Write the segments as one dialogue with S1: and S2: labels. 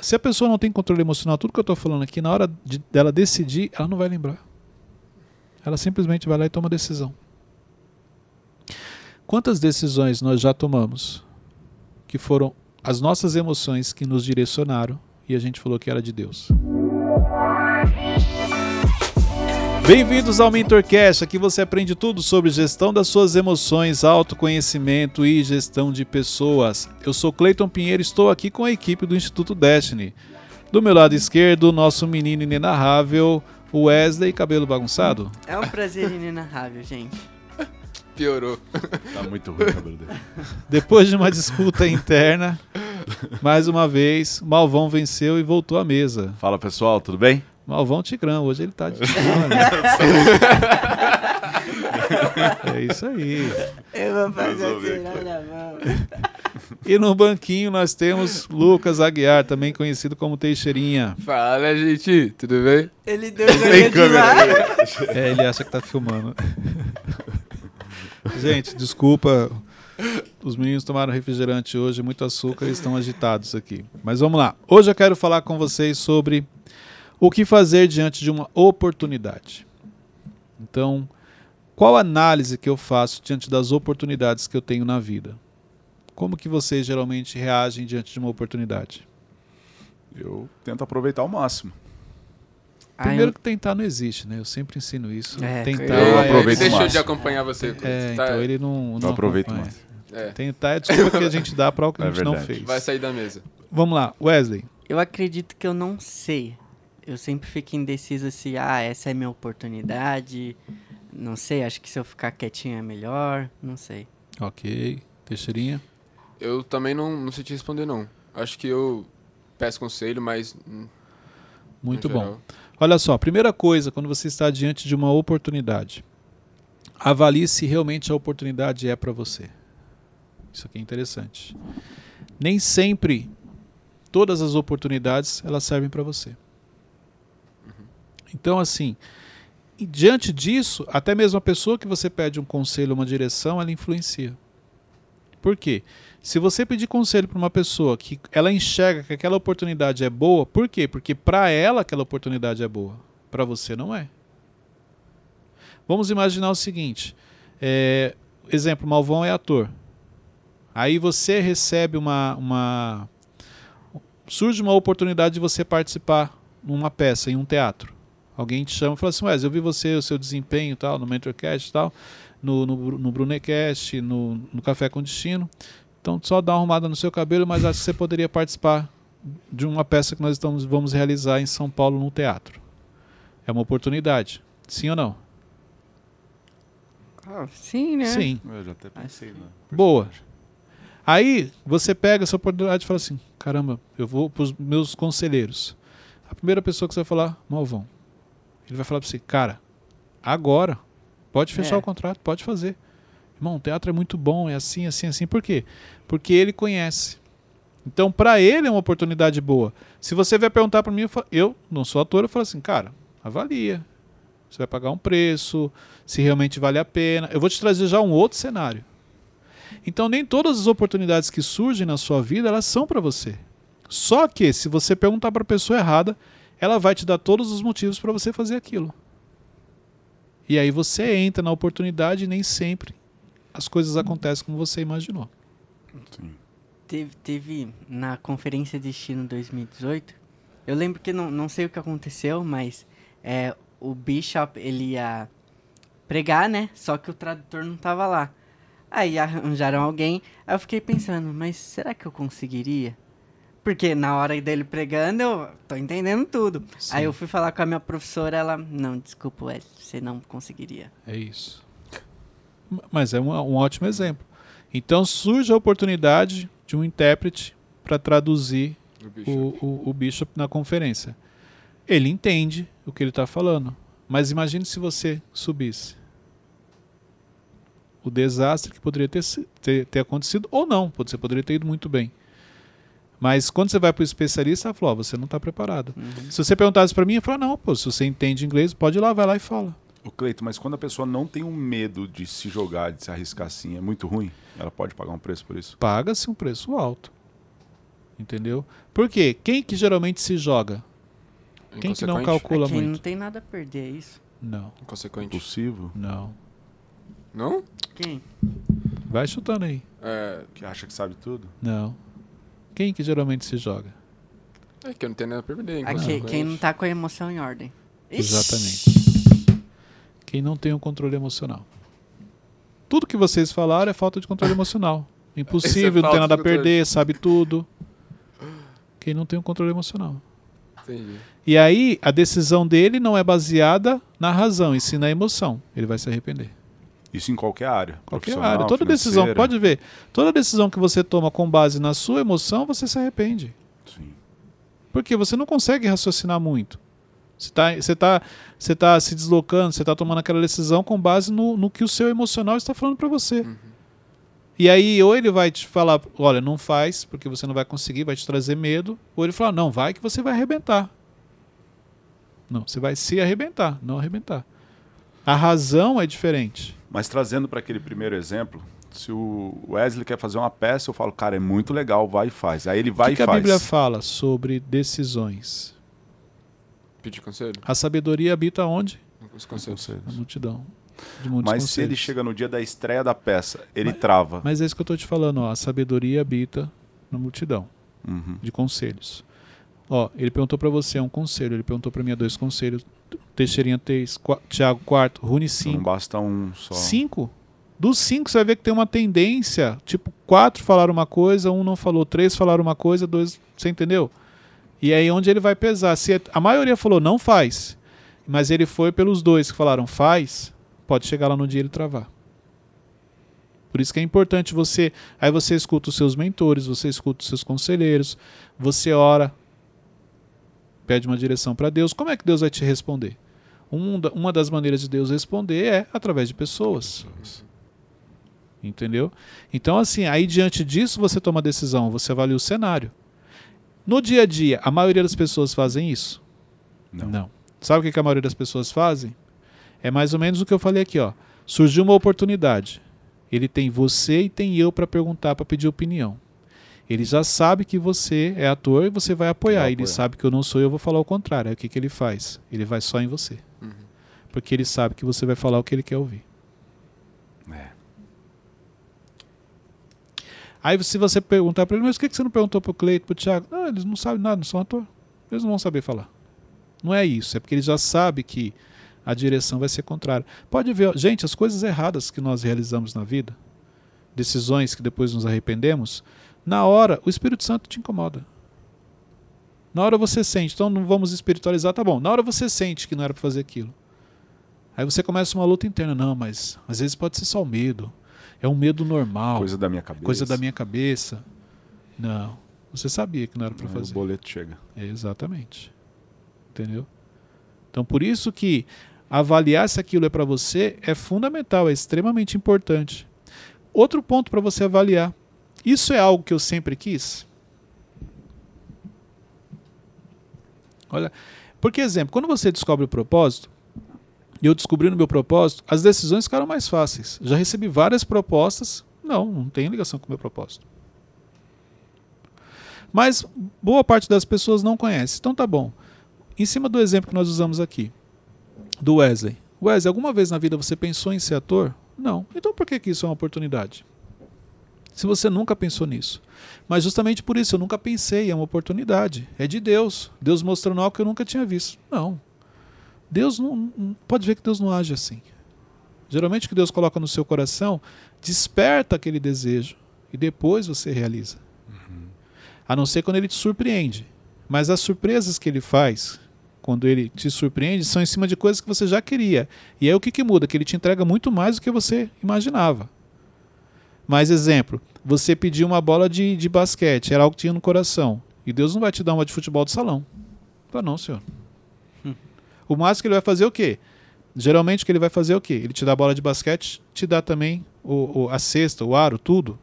S1: se a pessoa não tem controle emocional, tudo que eu estou falando aqui, na hora de, dela decidir, ela não vai lembrar. Ela simplesmente vai lá e toma decisão. Quantas decisões nós já tomamos que foram as nossas emoções que nos direcionaram e a gente falou que era de Deus? Bem-vindos ao MentorCast, aqui você aprende tudo sobre gestão das suas emoções, autoconhecimento e gestão de pessoas. Eu sou Cleiton Pinheiro e estou aqui com a equipe do Instituto Destiny. Do meu lado esquerdo, nosso menino inenarrável, Wesley Cabelo Bagunçado.
S2: É um prazer inenarrável, gente.
S3: Piorou.
S4: Tá muito ruim o cabelo dele.
S1: Depois de uma disputa interna, mais uma vez, Malvão venceu e voltou à mesa.
S4: Fala pessoal, tudo bem?
S1: Malvão Tigrão, hoje ele tá de Tigrão. é isso aí.
S2: Eu vou fazer assim na mão.
S1: E no banquinho nós temos Lucas Aguiar, também conhecido como Teixeirinha.
S3: Fala, gente. Tudo bem?
S2: Ele deu de lá.
S1: É, ele acha que tá filmando. Gente, desculpa. Os meninos tomaram refrigerante hoje, muito açúcar e estão agitados aqui. Mas vamos lá. Hoje eu quero falar com vocês sobre o que fazer diante de uma oportunidade. Então, qual a análise que eu faço diante das oportunidades que eu tenho na vida? Como que vocês geralmente reagem diante de uma oportunidade?
S4: Eu tento aproveitar ao máximo.
S1: Primeiro que tentar não existe, né? Eu sempre ensino isso.
S2: É,
S1: tentar
S4: eu
S1: é-
S4: aproveito
S3: Ele deixou de acompanhar você.
S1: É,
S3: tá?
S1: então ele não, não
S4: aproveito
S1: acompanha.
S4: mais.
S3: É,
S1: Tentar é desculpa que a gente dá para o que a
S4: É
S1: gente não
S4: verdade.
S1: fez.
S3: vai sair da mesa.
S1: Vamos lá, Wesley.
S2: Eu acredito que eu não sei. Eu sempre fico indeciso se, ah, essa é minha oportunidade. Não sei, acho que se eu ficar quietinho é melhor. Não sei.
S1: Ok. Teixeirinha.
S3: Eu também não, não sei te responder, não. Acho que eu peço conselho, mas. hum,
S1: Muito bom. Olha só, primeira coisa, quando você está diante de uma oportunidade, avalie se realmente a oportunidade é para você. Isso aqui é interessante. Nem sempre todas as oportunidades elas servem para você. Então, assim, diante disso, até mesmo a pessoa que você pede um conselho, uma direção, ela influencia. Por quê? Se você pedir conselho para uma pessoa que ela enxerga que aquela oportunidade é boa, por quê? Porque para ela aquela oportunidade é boa, para você não é. Vamos imaginar o seguinte: é, exemplo, Malvão é ator. Aí você recebe uma, uma surge uma oportunidade de você participar numa peça em um teatro. Alguém te chama e fala assim, Wes, eu vi você, o seu desempenho tal, no Mentorcast e tal, no, no, no Brunecast, no, no Café com Destino. Então só dá uma arrumada no seu cabelo, mas acho que você poderia participar de uma peça que nós estamos, vamos realizar em São Paulo no teatro. É uma oportunidade. Sim ou não?
S2: Ah, sim, né?
S1: Sim.
S4: Eu já até pensei, né?
S1: Boa. Aí você pega essa oportunidade e fala assim: caramba, eu vou para os meus conselheiros. A primeira pessoa que você vai falar, Malvão, ele vai falar para você: cara, agora, pode fechar
S2: É.
S1: o contrato, pode fazer. Irmão, o teatro é muito bom, é assim, assim, assim. Por quê? Porque ele conhece. Então, para ele é uma oportunidade boa. Se você vier perguntar para mim, eu, falo- eu não sou ator, eu falo assim, cara, avalia. Você vai pagar um preço, se realmente vale a pena. Eu vou te trazer já um outro cenário. Então nem todas as oportunidades que surgem na sua vida elas são para você. Só que se você perguntar para a pessoa errada, ela vai te dar todos os motivos para você fazer aquilo. E aí você entra na oportunidade e nem sempre as coisas acontecem como você imaginou.
S4: Sim.
S2: Teve, teve na Conferência Destino 2018, eu lembro que não, não sei o que aconteceu, mas é, o Bishop, ele ia pregar, né? Só que o tradutor não tava lá. Aí arranjaram alguém, aí eu fiquei pensando, mas será que eu conseguiria? Porque na hora dele pregando, eu tô entendendo tudo.
S1: Sim.
S2: Aí eu fui falar com a minha professora, ela, não, desculpa, Wesley, você não conseguiria.
S1: É isso. Mas é um, um ótimo exemplo. Então surge a oportunidade de um intérprete para traduzir
S3: O bicho.
S1: o, o, o Bishop na conferência. Ele entende o que ele está falando. Mas imagine se você subisse. O desastre que poderia ter, ter, ter acontecido, ou não, você poderia ter ido muito bem. Mas quando você vai para o especialista, ela falou: ó, você não está preparado.
S2: Uhum.
S1: Se você perguntasse para mim, eu falo: não, pô, se você entende inglês, pode ir lá, vai lá e fala.
S4: O Cleito, mas quando a pessoa não tem um medo de se jogar, de se arriscar assim, é muito ruim? Ela pode pagar um preço por isso?
S1: Paga-se um preço alto. Entendeu? Por quê? Quem que geralmente se joga? Quem que não calcula
S2: É quem não
S1: muito?
S2: tem nada a perder, é isso?
S1: Não,
S3: Inconsequente.
S4: Possível.
S1: não.
S3: Não?
S2: Quem?
S1: Vai chutando aí.
S3: É,
S4: Que acha que sabe tudo.
S1: Não. Quem que geralmente se joga?
S3: é que eu não tenho nada a perder.
S2: Aqui, quem não tá com a emoção em ordem. Ixi.
S1: Exatamente. Quem não tem o controle emocional. Tudo que vocês falaram é falta de controle emocional. Impossível, não tem nada a perder, sabe tudo. Quem não tem o controle emocional.
S3: Entendi.
S1: E aí, a decisão dele não é baseada na razão, e sim na emoção. Ele vai se arrepender.
S4: Isso em qualquer área.
S1: Qualquer área. Toda decisão,
S4: financeira.
S1: pode ver. Toda decisão que você toma com base na sua emoção, você se arrepende.
S4: Sim.
S1: Porque você não consegue raciocinar muito. Você está você tá, você tá se deslocando, você está tomando aquela decisão com base no, no que o seu emocional está falando para você.
S3: Uhum.
S1: E aí, ou ele vai te falar, olha, não faz, porque você não vai conseguir, vai te trazer medo, ou ele fala, não, vai que você vai arrebentar. Não, você vai se arrebentar, não arrebentar. A razão é diferente.
S4: Mas trazendo para aquele primeiro exemplo, se o Wesley quer fazer uma peça, eu falo, cara, é muito legal, vai e faz. Aí ele vai
S1: o que,
S4: e
S1: que a
S4: faz.
S1: Bíblia fala sobre decisões?
S3: Pedir conselho?
S1: A sabedoria habita onde?
S3: Os conselhos.
S4: Conselhos.
S1: Na multidão.
S4: Mas se ele
S1: conselhos.
S4: chega no dia da estreia da peça, ele
S1: Mas-
S4: trava.
S1: Mas é isso que eu estou te falando, ó. A sabedoria habita na multidão
S4: Uhum.
S1: de conselhos. Ó, ele perguntou para você é um conselho, ele perguntou para mim é dois conselhos. Teixeirinha três, qua- Tiago quarto, Rune
S4: Não
S1: cinco.
S4: basta um só.
S1: Cinco? Dos cinco você vai ver que tem uma tendência. Tipo, quatro falaram uma coisa, um não falou, três falaram uma coisa, dois. Você entendeu? E aí onde ele vai pesar. Se é- a maioria falou não faz, mas ele foi pelos dois que falaram faz, pode chegar lá no dia e ele travar. Por isso que é importante você. Aí você escuta os seus mentores, você escuta os seus conselheiros, você ora, pede uma direção para Deus. Como é que Deus vai te responder? Um uma das maneiras de Deus responder é através de pessoas. Entendeu? Então, assim, aí diante disso você toma a decisão, você avalia o cenário. No dia a dia, a maioria das pessoas fazem isso?
S4: Não.
S1: Sabe o que que a maioria das pessoas fazem? É mais ou menos o que eu falei aqui, ó. Surgiu uma oportunidade. Ele tem você e tem eu para perguntar, para pedir opinião. Ele já sabe que você é ator e você vai apoiar.
S4: Vai
S1: Ele
S4: apoiar.
S1: sabe que eu não sou, eu vou falar o contrário. Aí o que, que ele faz? Ele vai só em você.
S3: Uhum.
S1: Porque ele sabe que você vai falar o que ele quer ouvir.
S4: É.
S1: Aí se você perguntar para ele, mas por que que você não perguntou pro Cleito, pro Thiago? Não, eles não sabem nada, não são ator. Eles não vão saber falar. Não é isso, é porque ele já sabe que a direção vai ser contrária. Pode ver, gente, as coisas erradas que nós realizamos na vida, decisões que depois nos arrependemos, na hora o Espírito Santo te incomoda. Na hora você sente, então não vamos espiritualizar, tá bom. Na hora você sente que não era para fazer aquilo. Aí você começa uma luta interna, não, mas às vezes pode ser só o medo. É um medo normal
S4: Coisa da minha cabeça.
S1: coisa da minha cabeça. Não. Você sabia que não era para fazer.
S4: O boleto chega.
S1: É, exatamente. Entendeu? Então, por isso que avaliar se aquilo é para você é fundamental, é extremamente importante. Outro ponto para você avaliar. Isso é algo que eu sempre quis? Olha, porque exemplo, quando você descobre o propósito, e eu descobri no meu propósito, as decisões ficaram mais fáceis. Já recebi várias propostas, não, não tem ligação com o meu propósito. Mas boa parte das pessoas não conhece. Então tá bom. Em cima do exemplo que nós usamos aqui, do Wesley. Wesley, alguma vez na vida você pensou em ser ator? Não. Então por que, que isso é uma oportunidade? Se você nunca pensou nisso. Mas justamente por isso eu nunca pensei, é uma oportunidade. É de Deus. Deus mostrando algo que eu nunca tinha visto. Não. Deus não. Pode ver que Deus não age assim. Geralmente o que Deus coloca no seu coração desperta aquele desejo e depois você realiza. A não ser quando ele te surpreende. Mas as surpresas que ele faz, quando ele te surpreende, são em cima de coisas que você já queria. E aí o que, que muda? Que ele te entrega muito mais do que você imaginava. Mais exemplo, você pediu uma bola de, de basquete, era algo que tinha no coração. E Deus não vai te dar uma de futebol de salão. Fala, não, senhor. O máximo que ele vai fazer é o quê? Geralmente o que ele vai fazer é o quê? Ele te dá a bola de basquete, te dá também o, o- a cesta, o aro, tudo.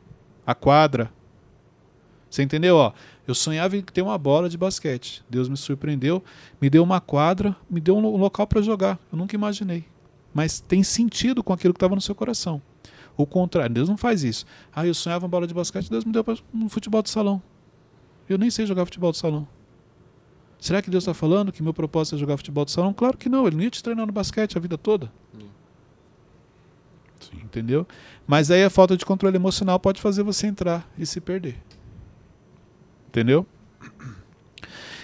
S1: A quadra. Você entendeu? Ó, eu sonhava em ter uma bola de basquete. Deus me surpreendeu, me deu uma quadra, me deu um local para jogar. Eu nunca imaginei. Mas tem sentido com aquilo que estava no seu coração. O contrário, Deus não faz isso. Ah, eu sonhava uma bola de basquete, Deus me deu um futebol de salão. Eu nem sei jogar futebol de salão. Será que Deus está falando que meu propósito é jogar futebol de salão? Claro que não, ele não ia te treinar no basquete a vida toda.
S4: Sim.
S1: Entendeu? Mas aí a falta de controle emocional pode fazer você entrar e se perder. Entendeu?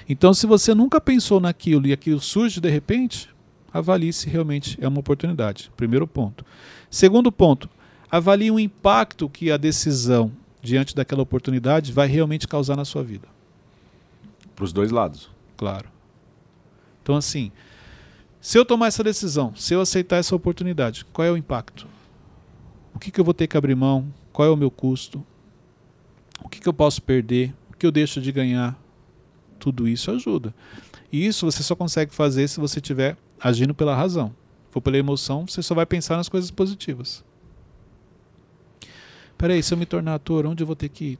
S1: Então, se você nunca pensou naquilo e aquilo surge de repente, avalie se realmente é uma oportunidade. Primeiro ponto. Segundo ponto, avalie o impacto que a decisão diante daquela oportunidade vai realmente causar na sua vida.
S4: Para os dois lados.
S1: Claro. Então, assim, se eu tomar essa decisão, se eu aceitar essa oportunidade, qual é o impacto? O que, que eu vou ter que abrir mão? Qual é o meu custo? O que, que eu posso perder? O que eu deixo de ganhar? Tudo isso ajuda. E isso você só consegue fazer se você estiver agindo pela razão. Se for pela emoção, você só vai pensar nas coisas positivas. Peraí, se eu me tornar ator, onde eu vou ter que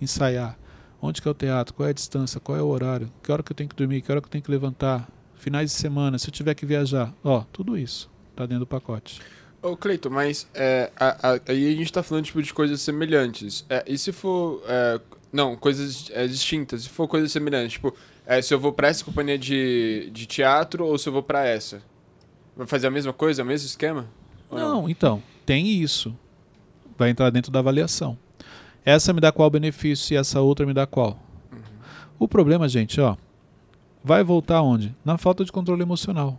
S1: ensaiar? Onde que é o teatro? Qual é a distância? Qual é o horário? Que hora que eu tenho que dormir? Que hora que eu tenho que levantar? Finais de semana, se eu tiver que viajar. Ó, tudo isso tá dentro do pacote.
S3: Ô, Cleiton, mas é, a- a- aí a gente tá falando tipo, de coisas semelhantes. É, e se for. é, não, coisas é, distintas. Se for coisas semelhantes, tipo, é, se eu vou pra essa companhia de, de teatro ou se eu vou pra essa? Vai fazer a mesma coisa, o mesmo esquema? Ou
S1: Não, então, tem isso. Vai entrar dentro da avaliação. Essa me dá qual benefício e essa outra me dá qual? O problema, gente, ó, vai voltar onde? Na falta de controle emocional.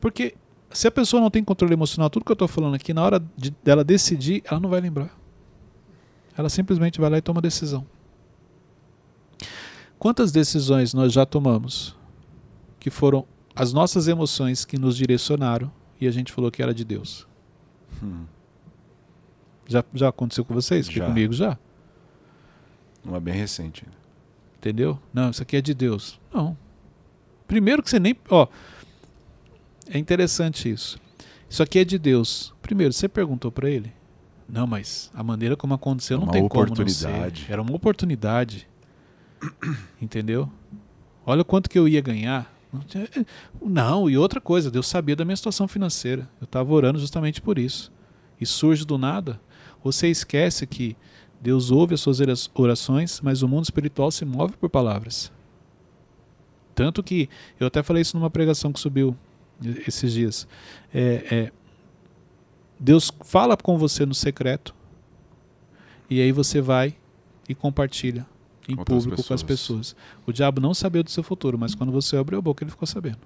S1: Porque se a pessoa não tem controle emocional, tudo que eu tô falando aqui, na hora de, dela decidir, ela não vai lembrar. Ela simplesmente vai lá e toma decisão. Quantas decisões nós já tomamos que foram as nossas emoções que nos direcionaram e a gente falou que era de Deus?
S4: Hum,
S1: Já, já aconteceu com vocês?
S4: Já.
S1: comigo já.
S4: não é bem recente.
S1: Entendeu? Não, isso aqui é de Deus. Não. Primeiro que você nem. Ó, é interessante isso. Isso aqui é de Deus. Primeiro, você perguntou para ele? Não, mas a maneira como aconteceu não
S4: Uma
S1: tem como não
S4: oportunidade.
S1: ser. Era uma oportunidade. Entendeu? Olha o quanto que eu ia ganhar. Não, e outra coisa, Deus sabia da minha situação financeira. Eu estava orando justamente por isso. E surge do nada. Você esquece que Deus ouve as suas ora- orações, mas o mundo espiritual se move por palavras. Tanto que eu até falei isso numa pregação que subiu esses dias. É, é, Deus fala com você no secreto e aí você vai e compartilha em
S4: outras
S1: público com as
S4: pessoas.
S1: pessoas. O diabo não sabia do seu futuro, mas quando você abriu a boca ele ficou sabendo.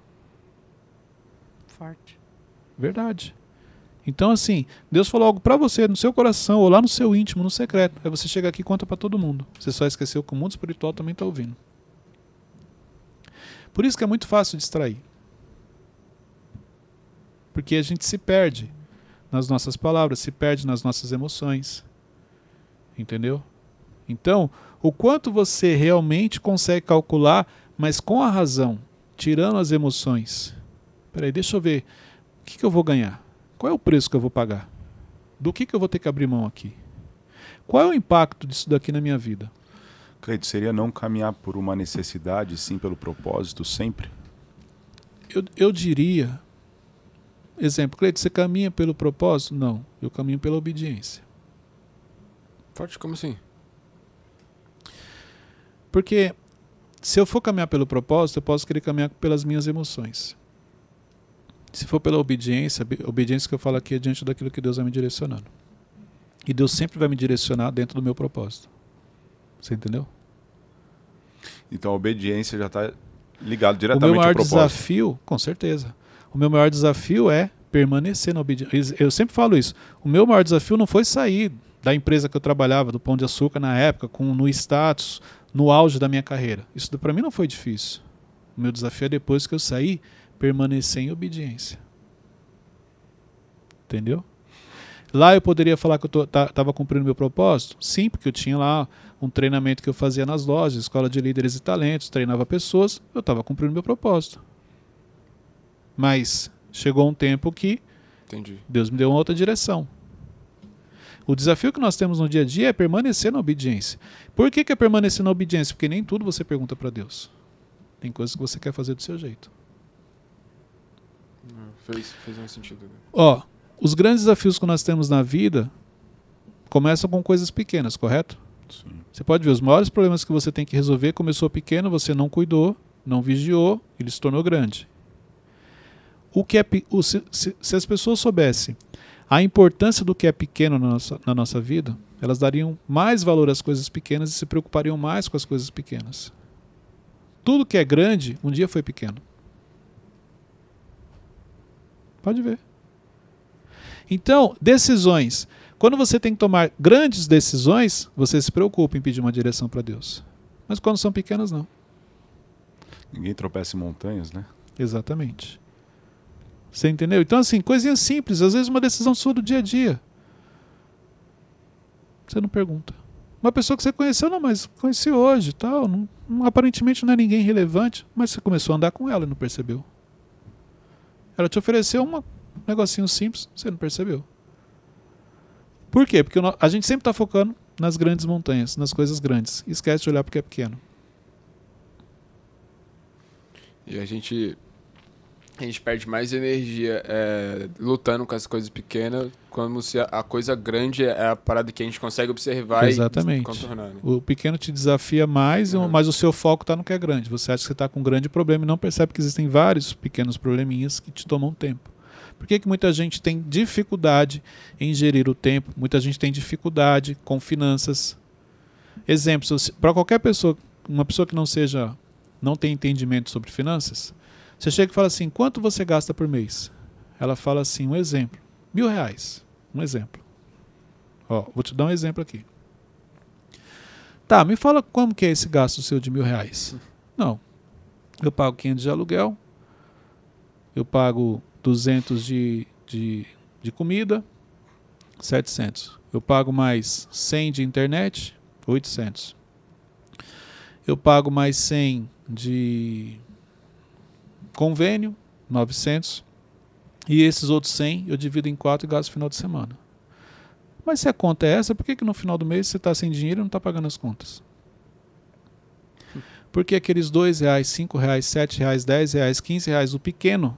S2: Forte.
S1: Verdade. Então, assim, Deus falou algo pra você, no seu coração, ou lá no seu íntimo, no secreto. Aí você chega aqui e conta pra todo mundo. Você só esqueceu que o mundo espiritual também tá ouvindo. Por isso que é muito fácil distrair. Porque a gente se perde nas nossas palavras, se perde nas nossas emoções. Entendeu? Então, o quanto você realmente consegue calcular, mas com a razão, tirando as emoções. Peraí, deixa eu ver. O que, que eu vou ganhar? Qual é o preço que eu vou pagar? Do que, que eu vou ter que abrir mão aqui? Qual é o impacto disso daqui na minha vida?
S4: Cleide, seria não caminhar por uma necessidade, sim pelo propósito, sempre?
S1: Eu, eu diria. Exemplo, Cleide, você caminha pelo propósito? Não, eu caminho pela obediência.
S3: Forte como assim?
S1: Porque se eu for caminhar pelo propósito, eu posso querer caminhar pelas minhas emoções. Se for pela obediência, obediência que eu falo aqui é diante daquilo que Deus vai me direcionando. E Deus sempre vai me direcionar dentro do meu propósito. Você entendeu?
S4: Então a obediência já está ligado
S1: O
S4: diretamente
S1: meu maior
S4: ao propósito.
S1: desafio, com certeza, o meu maior desafio é permanecer na obediência. Eu sempre falo isso. O meu maior desafio não foi sair da empresa que eu trabalhava, do Pão de Açúcar na época, com no status, no auge da minha carreira. Isso para mim não foi difícil. O meu desafio é depois que eu sair, permanecer em obediência. Entendeu? Lá eu poderia falar que eu estava cumprindo meu propósito? Sim, porque eu tinha lá um treinamento que eu fazia nas lojas, escola de líderes e talentos, treinava pessoas, eu estava cumprindo meu propósito. Mas chegou um tempo que
S3: Entendi.
S1: Deus me deu uma outra direção. O desafio que nós temos no dia a dia é permanecer na obediência. Por que, que é permanecer na obediência? Porque nem tudo você pergunta para Deus. Tem coisas que você quer fazer do seu jeito.
S3: Fez, fez mais sentido. agora.
S1: Ó, os grandes desafios que nós temos na vida começam com coisas pequenas, correto?
S4: Sim.
S1: Você pode ver, os maiores problemas que você tem que resolver começou pequeno, você não cuidou, não vigiou, ele se tornou grande. O que é, o- se, se- se as pessoas soubessem a importância do que é pequeno na nossa, na nossa vida, elas dariam mais valor às coisas pequenas e se preocupariam mais com as coisas pequenas. Tudo que é grande, um dia foi pequeno. Pode ver. Então, decisões. Quando você tem que tomar grandes decisões, você se preocupa em pedir uma direção para Deus. Mas quando são pequenas, não.
S4: Ninguém tropeça em montanhas, né?
S1: Exatamente. Você entendeu? Então, assim, coisinhas simples, às vezes uma decisão sua do dia a dia. Você não pergunta. Uma pessoa que você conheceu, não, mas conheci hoje tal. Não- aparentemente não é ninguém relevante, mas você começou a andar com ela e não percebeu. Ela te ofereceu um negocinho simples, você não percebeu. Por quê? Porque a gente sempre está focando nas grandes montanhas, nas coisas grandes. Esquece de olhar porque é pequeno.
S3: E a gente. A gente perde mais energia é, lutando com as coisas pequenas, como se a, a coisa grande é a parada que a gente consegue observar
S1: Exatamente.
S3: e contornar. Né?
S1: O pequeno te desafia mais,
S3: Uhum.
S1: mas o seu foco está no que é grande. Você acha que você está com um grande problema e não percebe que existem vários pequenos probleminhas que te tomam tempo. Por que, que muita gente tem dificuldade em gerir o tempo? Muita gente tem dificuldade com finanças. Exemplos, para qualquer pessoa, uma pessoa que não seja, não tem entendimento sobre finanças, você chega e fala assim, quanto você gasta por mês? Ela fala assim, um exemplo, mil reais. Um exemplo. Ó, vou te dar um exemplo aqui. Tá, me fala como que é esse gasto seu de mil reais. Não. Eu pago 500 de aluguel, eu pago 200 de, de, de comida, 700. Eu pago mais 100 de internet, 800. Eu pago mais 100 de convênio, 900. E esses outros 100 eu divido em 4 e gasto no final de semana. Mas se a conta é essa, por que, que no final do mês você está sem dinheiro e não está pagando as contas? Porque aqueles dois reais, cinco reais, sete reais, dez reais, quinze reais, o pequeno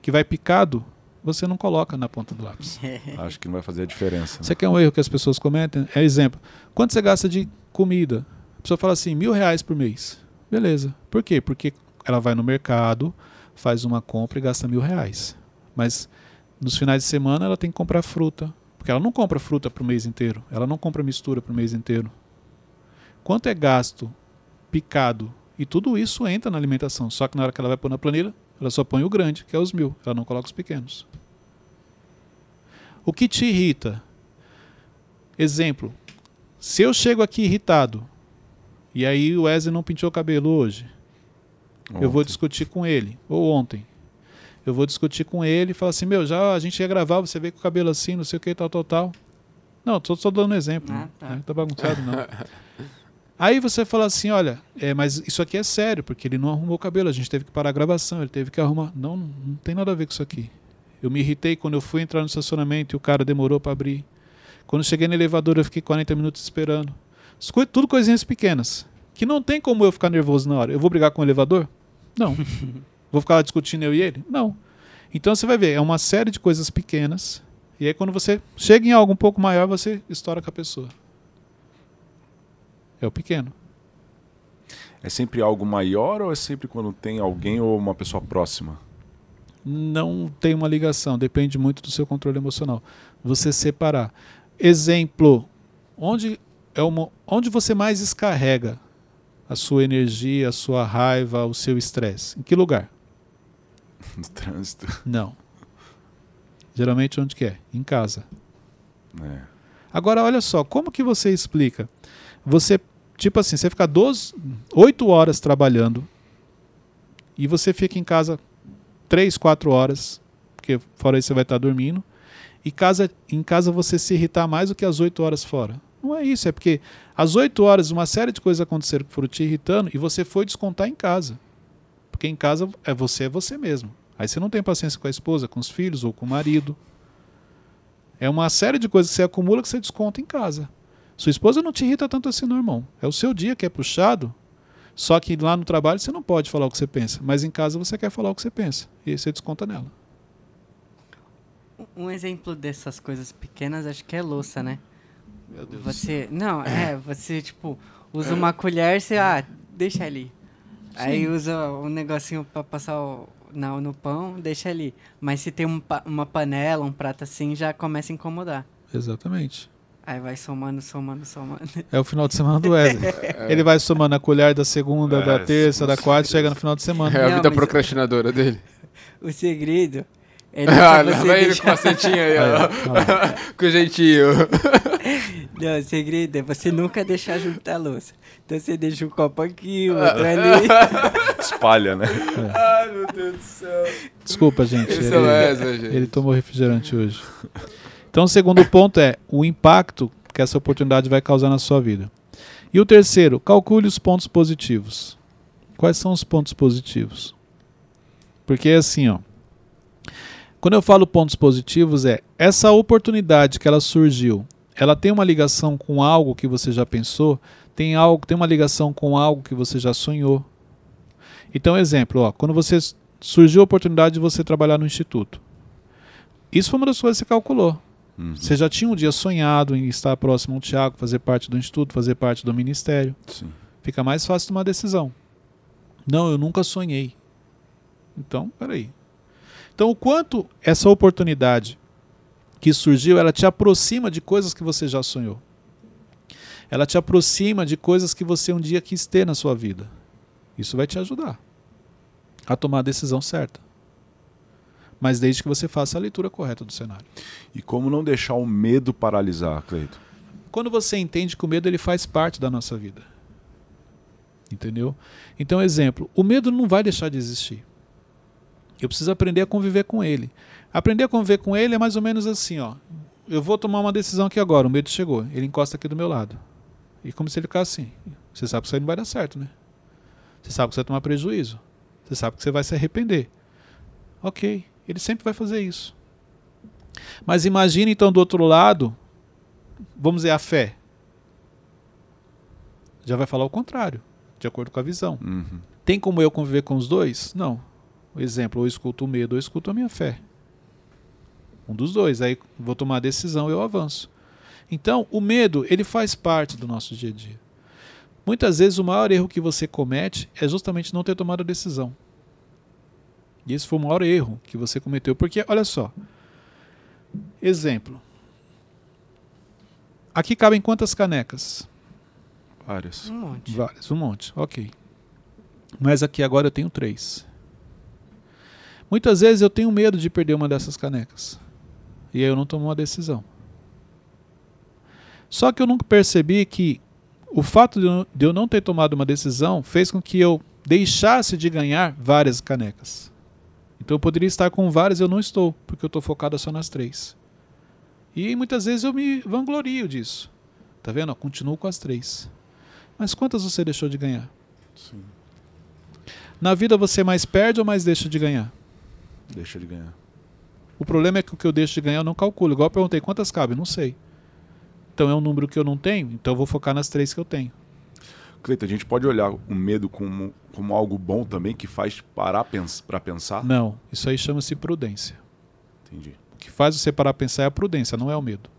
S1: que vai picado, você não coloca na ponta do lápis.
S4: Acho que não vai fazer a diferença. né?
S1: Você quer um erro que as pessoas cometem? É exemplo. Quanto você gasta de comida? A pessoa fala assim, mil reais por mês. Beleza. Por quê? Porque ela vai no mercado, faz uma compra e gasta mil reais. Mas nos finais de semana ela tem que comprar fruta. Porque ela não compra fruta para o mês inteiro. Ela não compra mistura para o mês inteiro. Quanto é gasto picado? E tudo isso entra na alimentação. Só que na hora que ela vai pôr na planilha, ela só põe o grande, que é os mil. Ela não coloca os pequenos. O que te irrita? Exemplo. Se eu chego aqui irritado e aí o Wesley não pintou o cabelo hoje, eu vou
S4: Ontem.
S1: discutir com ele, ou ontem. Eu vou discutir com ele e falar assim: Meu, já a gente ia gravar, você veio com o cabelo assim, não sei o que, tal, tal, tal. Não, tô só dando um exemplo.
S2: Ah,
S1: né?
S2: tá.
S1: Não tá bagunçado, não. Aí você fala assim: Olha, é, mas isso aqui é sério, porque ele não arrumou o cabelo, a gente teve que parar a gravação, ele teve que arrumar. Não, não tem nada a ver com isso aqui. Eu me irritei quando eu fui entrar no estacionamento e o cara demorou para abrir. Quando eu cheguei no elevador, eu fiquei 40 minutos esperando. Tudo coisinhas pequenas. Que não tem como eu ficar nervoso na hora. Eu vou brigar com o elevador? Não. vou ficar lá discutindo eu e ele? Não. Então você vai ver, é uma série de coisas pequenas. E aí quando você chega em algo um pouco maior, você estoura com a pessoa. É o pequeno.
S4: É sempre algo maior ou é sempre quando tem alguém ou uma pessoa próxima?
S1: não tem uma ligação, depende muito do seu controle emocional. Você separar. Exemplo, onde é uma, onde você mais descarrega a sua energia, a sua raiva, o seu estresse? Em que lugar?
S4: No trânsito.
S1: Não. Geralmente onde que é? Em casa.
S4: É.
S1: Agora olha só, como que você explica? Você, tipo assim, você fica 12, 8 horas trabalhando e você fica em casa 3, 4 horas, porque fora isso você vai estar dormindo, e casa, em casa você se irritar mais do que as 8 horas fora. Não é isso, é porque às 8 horas uma série de coisas aconteceram que foram te irritando e você foi descontar em casa. Porque em casa é você, é você mesmo. Aí você não tem paciência com a esposa, com os filhos ou com o marido. É uma série de coisas que você acumula que você desconta em casa. Sua esposa não te irrita tanto assim, não, irmão. É o seu dia que é puxado. Só que lá no trabalho você não pode falar o que você pensa. Mas em casa você quer falar o que você pensa. E aí você desconta nela.
S2: Um exemplo dessas coisas pequenas, acho que é louça, né?
S1: Meu Deus.
S2: Você. Não, é, você, tipo, usa uma colher, você. Ah, deixa ali. Aí usa um negocinho pra passar o, na, no pão, deixa ali. Mas se tem um uma panela, um prato assim, já começa a incomodar.
S1: Exatamente.
S2: Aí vai somando, somando, somando.
S1: É o final de semana do Wesley. Ele vai somando a colher da segunda, da
S4: É,
S1: terça, da quarta, chega no final de semana.
S3: É a
S2: Não,
S3: vida procrastinadora dele.
S2: O segredo é
S3: Ah,
S2: deixar
S3: lá ele com a setinha aí,
S1: Aí,
S3: ó.
S1: ó.
S3: com jeitinho.
S2: Não, o segredo é você nunca deixar junto da louça. Então você deixa um copo aqui, o outro ali.
S4: Espalha, né?
S3: Ai, meu Deus do céu.
S1: Desculpa, gente. Ele,
S3: é Wesley, gente.
S1: ele tomou refrigerante hoje. Então, o segundo ponto é o impacto que essa oportunidade vai causar na sua vida. E o terceiro, calcule os pontos positivos. Quais são os pontos positivos? Porque assim, ó. Quando eu falo pontos positivos é essa oportunidade que ela surgiu, ela tem uma ligação com algo que você já pensou, tem algo, tem uma ligação com algo que você já sonhou. Então, exemplo, ó, quando você surgiu a oportunidade de você trabalhar no instituto. Isso foi uma das coisas que você calculou.
S4: Uhum.
S1: Você já tinha um dia sonhado em estar próximo ao Tiago, fazer parte do instituto, fazer parte do ministério.
S4: Sim.
S1: Fica mais fácil tomar decisão. Não, eu nunca sonhei. Então, peraí. Então, o quanto essa oportunidade que surgiu, ela te aproxima de coisas que você já sonhou. Ela te aproxima de coisas que você um dia quis ter na sua vida. Isso vai te ajudar a tomar a decisão certa. Mas desde que você faça a leitura correta do cenário.
S4: E como não deixar o medo paralisar, Cleito?
S1: Quando você entende que o medo ele faz parte da nossa vida. Entendeu? Então, exemplo, o medo não vai deixar de existir. Eu preciso aprender a conviver com ele. Aprender a conviver com ele é mais ou menos assim, ó. Eu vou tomar uma decisão aqui agora, o medo chegou, ele encosta aqui do meu lado. E como se ele ficasse assim. Você sabe que isso aí não vai dar certo, né? Você sabe que você vai tomar prejuízo. Você sabe que você vai se arrepender. Ok, ele sempre vai fazer isso. Mas imagine então do outro lado, vamos dizer, a fé. Já vai falar o contrário, de acordo com a visão.
S4: Uhum.
S1: Tem como eu conviver com os dois? Não. O exemplo, ou eu escuto o medo, ou eu escuto a minha fé. Um dos dois. Aí vou tomar a decisão e eu avanço. Então, o medo, ele faz parte do nosso dia a dia. Muitas vezes o maior erro que você comete é justamente não ter tomado a decisão. E esse foi o maior erro que você cometeu. Porque, olha só. Exemplo. Aqui cabem quantas canecas?
S4: Várias.
S2: Um monte.
S1: Várias, um monte, ok. Mas aqui agora eu tenho três. Muitas vezes eu tenho medo de perder uma dessas canecas. E aí eu não tomo uma decisão. Só que eu nunca percebi que o fato de eu- não ter tomado uma decisão fez com que eu deixasse de ganhar várias canecas. Então eu poderia estar com várias e eu não estou, porque eu estou focado só nas três. E muitas vezes eu me vanglorio disso. Tá vendo? Eu continuo com as três. Mas quantas você deixou de ganhar?
S4: Sim.
S1: Na vida você mais perde ou mais deixa de ganhar?
S4: Deixa de ganhar.
S1: O problema é que o que eu deixo de ganhar eu não calculo. Igual eu perguntei quantas cabem, não sei. Então é um número que eu não tenho, então eu vou focar nas três que eu tenho.
S4: Cleito, a gente pode olhar o medo como, como algo bom também, que faz parar pens para pensar?
S1: Não, isso aí chama-se prudência.
S4: Entendi.
S1: O que faz você parar a pensar é a prudência, não é o medo.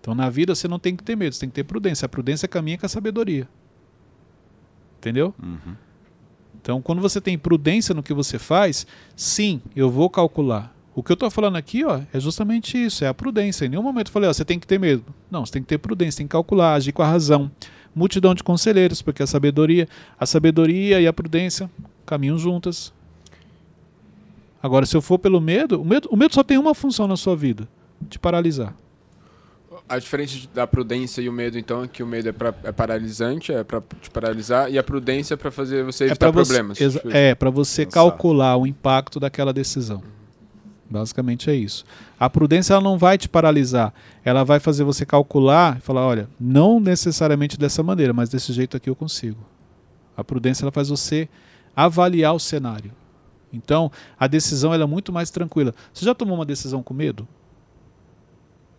S1: Então na vida você não tem que ter medo, você tem que ter prudência. A prudência caminha com a sabedoria. Entendeu?
S4: Uhum.
S1: Então, quando você tem prudência no que você faz, sim, eu vou calcular. O que eu estou falando aqui ó, é justamente isso, é a prudência. Em nenhum momento eu falei, ó, você tem que ter medo. Não, você tem que ter prudência, tem que calcular, agir com a razão. Multidão de conselheiros, porque a sabedoria, a sabedoria e a prudência caminham juntas. Agora, se eu for pelo medo, o medo, o medo só tem uma função na sua vida: te paralisar.
S3: A diferença da prudência e o medo, então, é que o medo é, pra, é paralisante, é pra te paralisar, e a prudência é pra fazer você
S1: É
S3: evitar
S1: para você,
S3: problemas. Tipo,
S1: é para você
S4: Pensar.
S1: calcular o impacto daquela decisão. Basicamente é isso. A prudência ela não vai te paralisar, ela vai fazer você calcular e falar, olha, não necessariamente dessa maneira, mas desse jeito aqui eu consigo. A prudência ela faz você avaliar o cenário. Então, a decisão ela é muito mais tranquila. Você já tomou uma decisão com medo?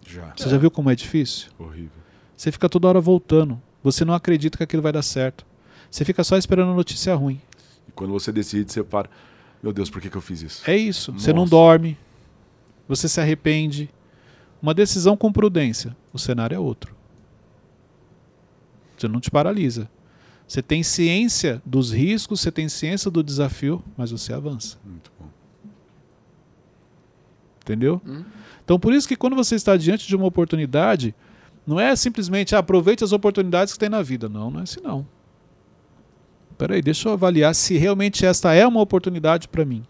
S4: Já.
S1: Você já viu como é difícil?
S4: Horrível.
S1: Você fica toda hora voltando. Você não acredita que aquilo vai dar certo. Você fica só esperando a notícia ruim.
S4: E quando você decide, você para. Meu Deus, por que, que eu fiz isso?
S1: É isso. Você não
S4: Nossa.
S1: dorme. Você se arrepende. uma decisão com prudência, o cenário é outro. Você não te paralisa. Você tem ciência dos riscos, você tem ciência do desafio, mas você avança.
S4: Muito bom.
S1: Entendeu?
S3: Hum.
S1: Então, por isso que quando você está diante de uma oportunidade, não é simplesmente ah, aproveite as oportunidades que tem na vida. Não, não é assim não. Peraí, deixa eu avaliar se realmente esta é uma oportunidade para mim.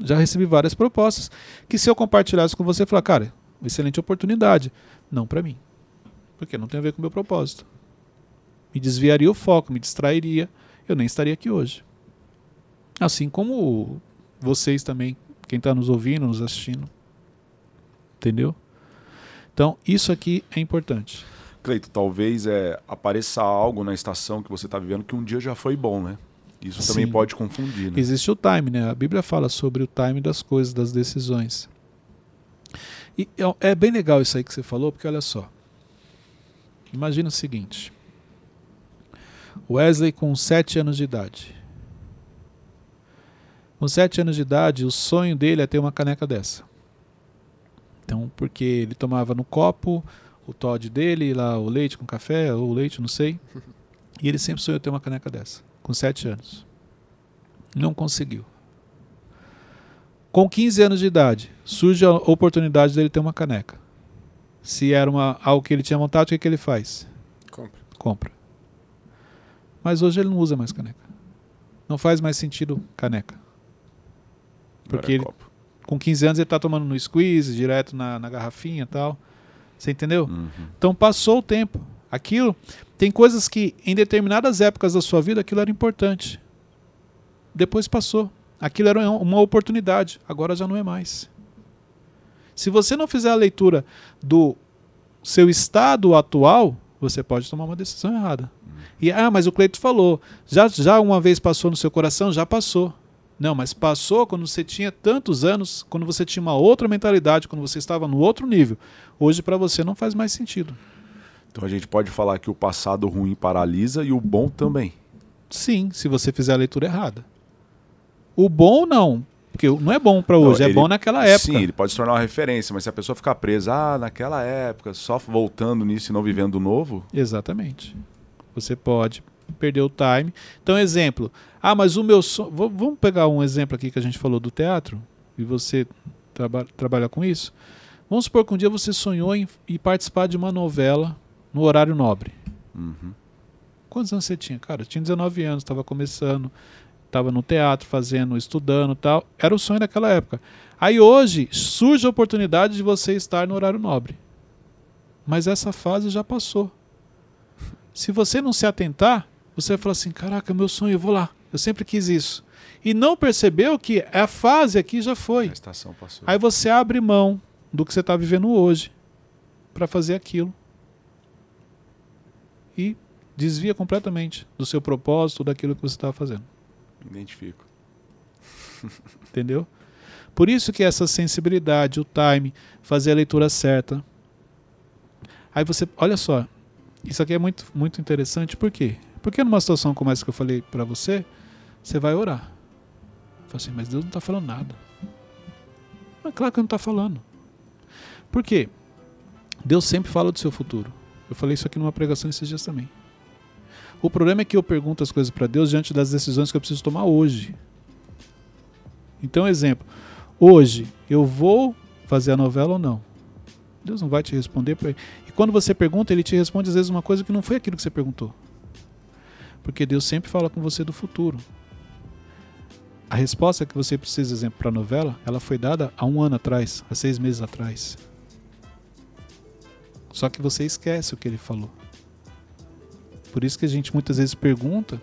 S1: Já recebi várias propostas que se eu compartilhasse com você, falar, cara, excelente oportunidade. Não para mim. Porque não tem a ver com o meu propósito. Me desviaria o foco, me distrairia, eu nem estaria aqui hoje. Assim como vocês também, quem está nos ouvindo, nos assistindo. Entendeu? Então, isso aqui é importante.
S4: Cleito, talvez é, apareça algo na estação que você está vivendo que um dia já foi bom, né? Isso também
S1: Sim.
S4: pode confundir, né?
S1: Existe o time, né? A Bíblia fala sobre o time das coisas, das decisões. E é- é bem legal isso aí que você falou, porque olha só. Imagina o seguinte. Wesley com 7 anos de idade. Com 7 anos de idade, o sonho dele é ter uma caneca dessa. Então, porque ele tomava no copo o Todd dele, lá o leite com café, ou o leite, não sei. E ele sempre sonhou ter uma caneca dessa, com 7 anos. Não conseguiu. Com 15 anos de idade, surge a oportunidade dele ter uma caneca. Se era uma, algo que ele tinha vontade, o que, que ele faz?
S3: Compra.
S1: Compra. Mas hoje ele não usa mais caneca. Não faz mais sentido caneca. Porque ele-. Com 15 anos ele está tomando no squeeze, direto na, na garrafinha e tal. Você entendeu?
S4: Uhum.
S1: Então passou o tempo. Aquilo tem coisas que em determinadas épocas da sua vida aquilo era importante. Depois passou. Aquilo era uma oportunidade, agora já não é mais. Se você não fizer a leitura do seu estado atual, você pode tomar uma decisão errada. E ah, mas o Cleito falou, já já uma vez passou no seu coração, já passou. Não, mas passou quando você tinha tantos anos, quando você tinha uma outra mentalidade, quando você estava no outro nível. Hoje para você não faz mais sentido.
S4: Então a gente pode falar que o passado ruim paralisa e o bom também.
S1: Sim, se você fizer a leitura errada. O bom não, porque não é bom para hoje,
S4: Não,
S1: é
S4: ele-
S1: bom naquela época.
S4: Sim, ele pode se tornar uma referência, mas se a pessoa ficar presa, ah, naquela época, só voltando nisso e não vivendo o novo,
S1: Exatamente. Você pode perder o time. Então, exemplo. Ah, mas o meu sonho. Vamos pegar um exemplo aqui que a gente falou do teatro e você traba trabalha com isso. Vamos supor que um dia você sonhou em, em participar de uma novela no horário nobre.
S4: uhum,
S1: Quantos anos você tinha? Cara, eu tinha 19 anos, estava começando, estava no teatro, fazendo, estudando tal. Era o sonho daquela época. Aí hoje surge a oportunidade de você estar no horário nobre. Mas essa fase já passou. Se você não se atentar, você vai falar assim: caraca, meu sonho, eu vou lá. Eu sempre quis isso. E não percebeu que a fase aqui já foi.
S4: a estação passou.
S1: Aí você abre mão do que você está vivendo hoje para fazer aquilo. E desvia completamente do seu propósito, daquilo que você estava fazendo.
S4: Identifico.
S1: Entendeu? Por isso que essa sensibilidade, o time, fazer a leitura certa. Aí você, olha só, isso aqui é muito, muito interessante, por quê? Porque numa situação como essa que eu falei para você, você vai orar. Fala assim, mas Deus não está falando nada. Mas claro que não está falando. Por quê? Deus sempre fala do seu futuro. Eu falei isso aqui numa pregação esses dias também. O problema é que eu pergunto as coisas para Deus diante das decisões que eu preciso tomar hoje. Então, exemplo, hoje eu vou fazer a novela ou não? Deus não vai te responder. E quando você pergunta, ele te responde às vezes uma coisa que não foi aquilo que você perguntou. Porque Deus sempre fala com você do futuro. A resposta que você precisa, exemplo, para a novela, ela foi dada há um ano atrás, há seis meses atrás. Só que você esquece o que ele falou. Por isso que a gente muitas vezes pergunta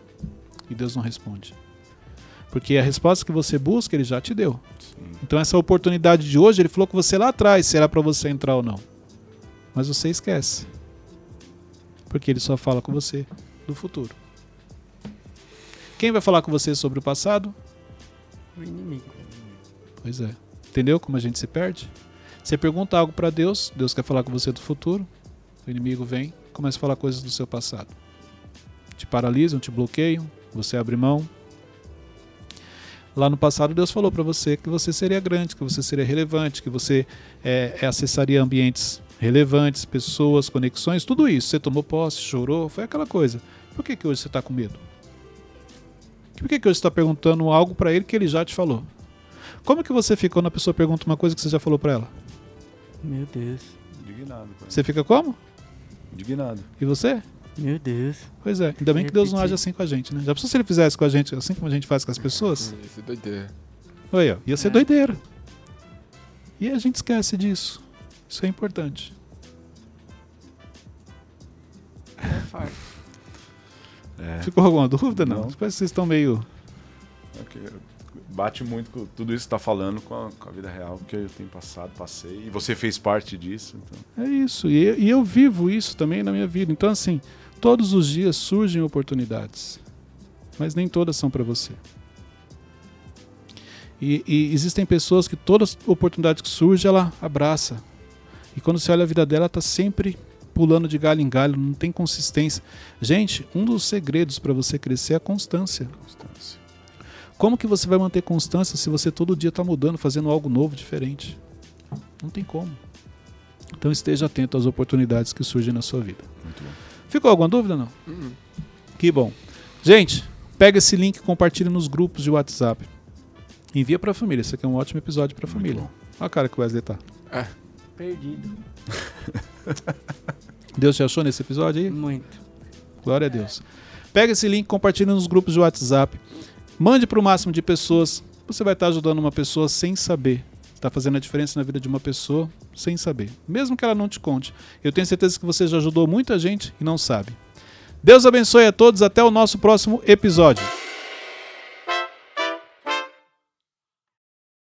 S1: e Deus não responde. Porque a resposta que você busca, ele já te deu.
S4: Sim.
S1: Então essa oportunidade de hoje, ele falou com você lá atrás, se era para você entrar ou não. Mas você esquece. Porque ele só fala com você do futuro. Quem vai falar com você sobre o passado?
S2: O inimigo.
S1: Pois é. Entendeu como a gente se perde? Você pergunta algo para Deus, Deus quer falar com você do futuro, o inimigo vem, começa a falar coisas do seu passado. Te paralisam, te bloqueiam, você abre mão. Lá no passado, Deus falou para você que você seria grande, que você seria relevante, que você é, é, acessaria ambientes relevantes, pessoas, conexões, tudo isso. Você tomou posse, chorou, foi aquela coisa. Por que, que hoje você está com medo? Por que, que você está perguntando algo para ele que ele já te falou? Como que você ficou quando a pessoa pergunta uma coisa que você já falou para ela?
S2: Meu Deus.
S4: Indignado. cara.
S1: Você fica como?
S4: Indignado.
S1: E você?
S2: Meu Deus.
S1: Pois é, ainda bem que Deus não age assim com a gente, né? Já pensou se ele fizesse com a gente assim como a gente faz com as pessoas?
S3: Isso é doideira.
S1: Oi, ó, ia ser
S2: É.
S1: doideira. E a gente esquece disso. Isso é importante.
S2: É forte.
S4: É.
S1: Ficou alguma dúvida? Não.
S4: Não.
S1: Parece que vocês estão meio.
S4: É que Bate muito com tudo isso que tá falando com a, com a vida real que eu tenho passado, passei. E você fez parte disso. Então.
S1: É isso. E, e eu vivo isso também na minha vida. Então, assim, todos os dias surgem oportunidades. Mas nem todas são para você. E, e existem pessoas que todas as oportunidades que surgem, ela abraça. E quando você olha a vida dela, ela tá sempre pulando de galho em galho, não tem consistência. Gente, um dos segredos para você crescer é a constância.
S4: Constância.
S1: Como que você vai manter constância se você todo dia está mudando, fazendo algo novo, diferente? Não tem como. Então esteja atento às oportunidades que surgem na sua vida.
S4: Muito bom.
S1: Ficou alguma dúvida não?
S3: Hum.
S1: Que bom. Gente, pega esse link e compartilha nos grupos de WhatsApp. Envia para a família. Esse aqui é um ótimo episódio para a família. Olha a cara que o Wesley tá.
S2: Perdido.
S1: Deus te achou nesse episódio aí?
S2: Muito.
S1: Glória a Deus. Pega esse link, compartilha nos grupos de WhatsApp. Mande para o máximo de pessoas. Você vai estar ajudando uma pessoa sem saber. Está fazendo a diferença na vida de uma pessoa sem saber. Mesmo que ela não te conte. Eu tenho certeza que você já ajudou muita gente e não sabe. Deus abençoe a todos. Até o nosso próximo episódio.